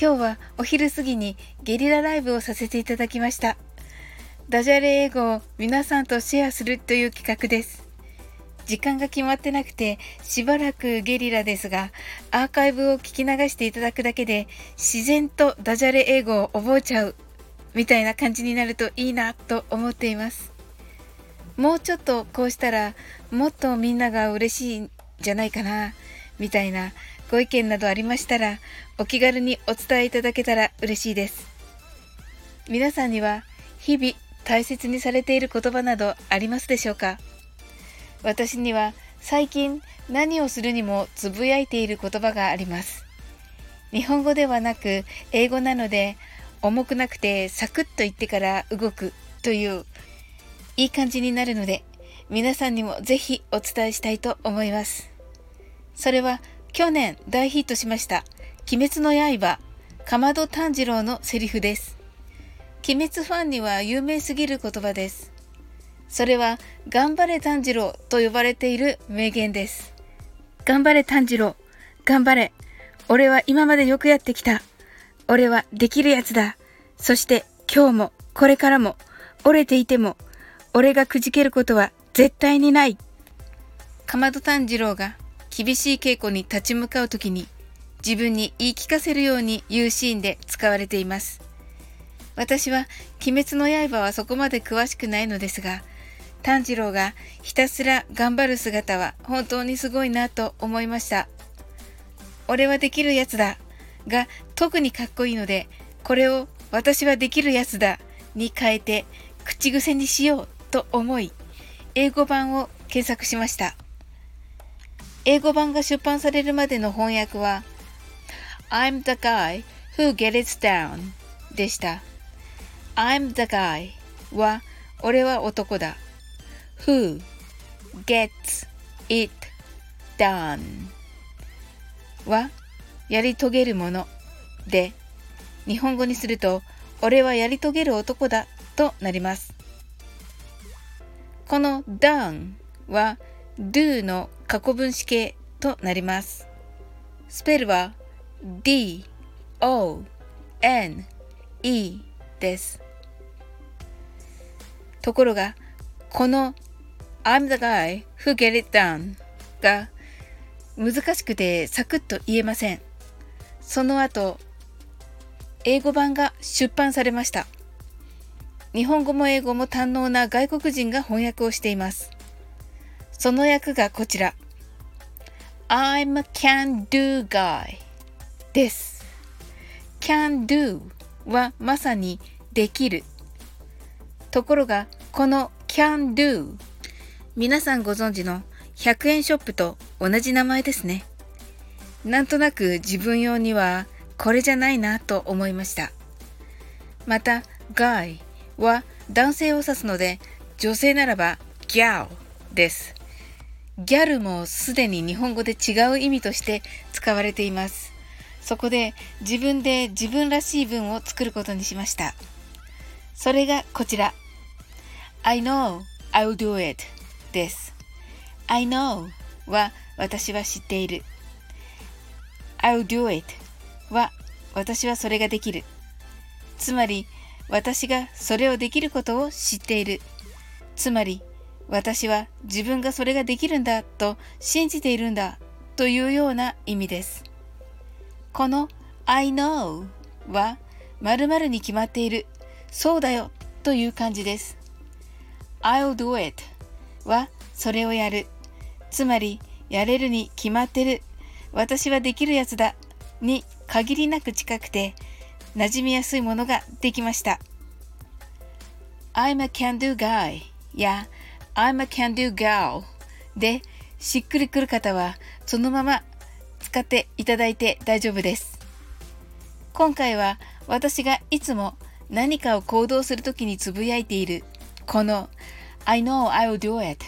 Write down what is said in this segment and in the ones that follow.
今日はお昼過ぎにゲリラライブをさせていただきました。ダジャレ英語を皆さんとシェアするという企画です。時間が決まってなくてしばらくゲリラですがアーカイブを聞き流していただくだけで自然とダジャレ英語を覚えちゃうみたいな感じになるといいなと思っています。もうちょっとこうしたらもっとみんなが嬉しいんじゃないかなみたいなご意見などありましたらお気軽にお伝えいただけたら嬉しいです。皆さんには日々大切にされている言葉などありますでしょうか？私には最近何をするにもつぶやいている言葉があります。日本語ではなく英語なので重くなくてサクッと言ってから動くといういい感じになるので皆さんにもぜひお伝えしたいと思います。それは去年大ヒットしました鬼滅の刃かまど炭治郎のセリフです。鬼滅ファンには有名すぎる言葉です。それは頑張れ炭治郎と呼ばれている名言です。頑張れ炭治郎頑張れ俺は今までよくやってきた俺はできるやつだそして今日もこれからも折れていても俺がくじけることは絶対にない。かまど炭治郎が厳しい稽古に立ち向かう時に自分に言い聞かせるように言うシーンで使われています。私は鬼滅の刃はそこまで詳しくないのですが、炭治郎がひたすら頑張る姿は本当にすごいなと思いました。俺はできるやつだが特にかっこいいので、これを私はできるやつだに変えて口癖にしようと思い、英語版を検索しました。英語版が出版されるまでの翻訳は、I'm the guy who gets down でした。I'm the guy は、俺は男だ。who gets it done は、やり遂げるもので、日本語にすると、俺はやり遂げる男だとなります。この done は do の過去分詞形となります。スペルは d, o, n, e です。ところが、この I'm the guy who get it done が難しくてサクッと言えません。その後、英語版が出版されました。日本語も英語も堪能な外国人が翻訳をしています。その役がこちら。I'm a can do guy です。can do はまさにできる。ところが、この can do 皆さんご存知の100円ショップと同じ名前ですね。なんとなく自分用にはこれじゃないなと思いました。また、guy は男性を指すので、女性ならばギャルです。ギャルもすでに日本語で違う意味として使われています。そこで自分で自分らしい文を作ることにしました。それがこちら。I know I'll do it です。I know は私は知っている。I'll do it は私はそれができる。つまり私がそれをできることを知っている。つまり、私は自分がそれができるんだと信じているんだというような意味です。この I know は〇〇に決まっている。そうだよという感じです。I'll do it はそれをやる。つまり、やれるに決まってる。私はできるやつだ。に限りなく近くて、馴染みやすいものができました。I'm a can-do guy や I'm a can-do girl でしっくりくる方はそのまま使っていただいて大丈夫です。今回は私がいつも何かを行動するときにつぶやいているこの I know I'll do it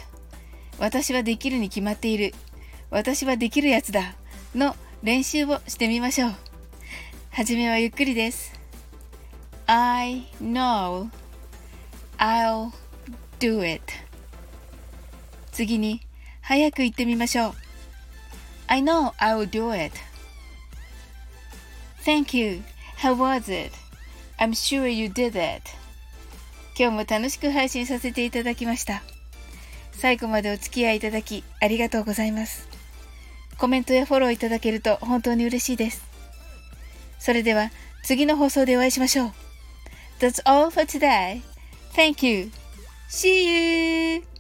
私はできるに決まっている私はできるやつだの練習をしてみましょう。はじめはゆっくりです。I know I'll do it 次に早く言ってみましょう。I know I'll do it Thank you. How was it? I'm sure you did it. 今日も楽しく配信させていただきました。最後までお付き合いいただきありがとうございます。コメントやフォローいただけると本当に嬉しいです。それでは次の放送でお会いしましょう。That's all for today. Thank you. See you!